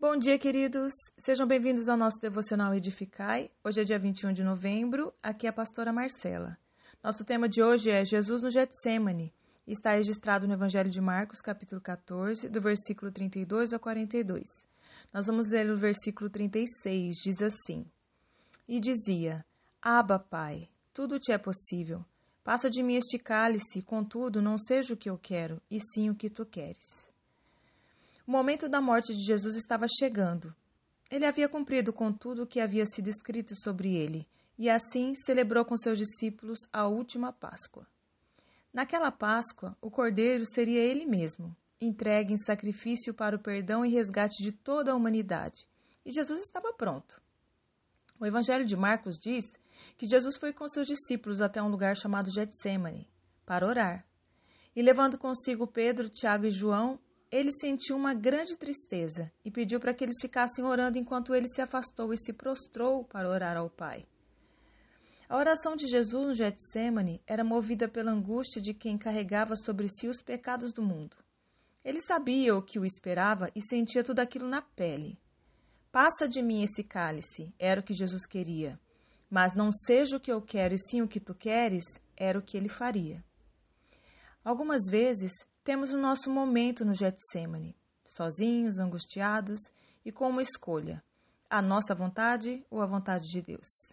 Bom dia, queridos. Sejam bem-vindos ao nosso devocional Edificai. Hoje é dia 21 de novembro. Aqui é a pastora Marcela. Nosso tema de hoje é Jesus no Getsemane. Está registrado no Evangelho de Marcos, capítulo 14, do versículo 32 ao 42. Nós vamos ler o versículo 36, diz assim: E dizia: Aba, Pai, tudo te é possível. Passa de mim este cálice, contudo, não seja o que eu quero, e sim o que tu queres. O momento da morte de Jesus estava chegando. Ele havia cumprido com tudo o que havia sido escrito sobre ele, e assim celebrou com seus discípulos a última Páscoa. Naquela Páscoa, o Cordeiro seria ele mesmo, entregue em sacrifício para o perdão e resgate de toda a humanidade. E Jesus estava pronto. O Evangelho de Marcos diz que Jesus foi com seus discípulos até um lugar chamado Getsemane para orar. E levando consigo Pedro, Tiago e João, ele sentiu uma grande tristeza e pediu para que eles ficassem orando enquanto ele se afastou e se prostrou para orar ao Pai. A oração de Jesus no Getsemane era movida pela angústia de quem carregava sobre si os pecados do mundo. Ele sabia o que o esperava e sentia tudo aquilo na pele. Passa de mim esse cálice, era o que Jesus queria. Mas não seja o que eu quero e sim o que tu queres, era o que ele faria. Algumas vezes temos o nosso momento no Getsemane, sozinhos, angustiados e com uma escolha: a nossa vontade ou a vontade de Deus.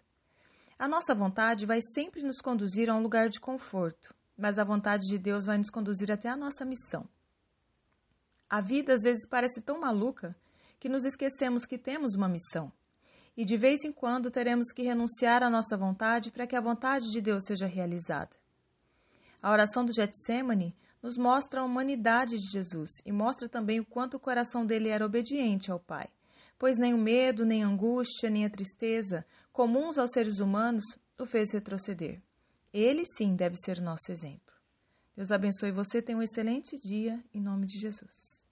A nossa vontade vai sempre nos conduzir a um lugar de conforto, mas a vontade de Deus vai nos conduzir até a nossa missão. A vida às vezes parece tão maluca que nos esquecemos que temos uma missão. E de vez em quando teremos que renunciar à nossa vontade para que a vontade de Deus seja realizada. A oração do Getsemane nos mostra a humanidade de Jesus e mostra também o quanto o coração dele era obediente ao Pai, pois nem o medo, nem a angústia, nem a tristeza, comuns aos seres humanos, o fez retroceder. Ele sim deve ser o nosso exemplo. Deus abençoe você, tenha um excelente dia, em nome de Jesus.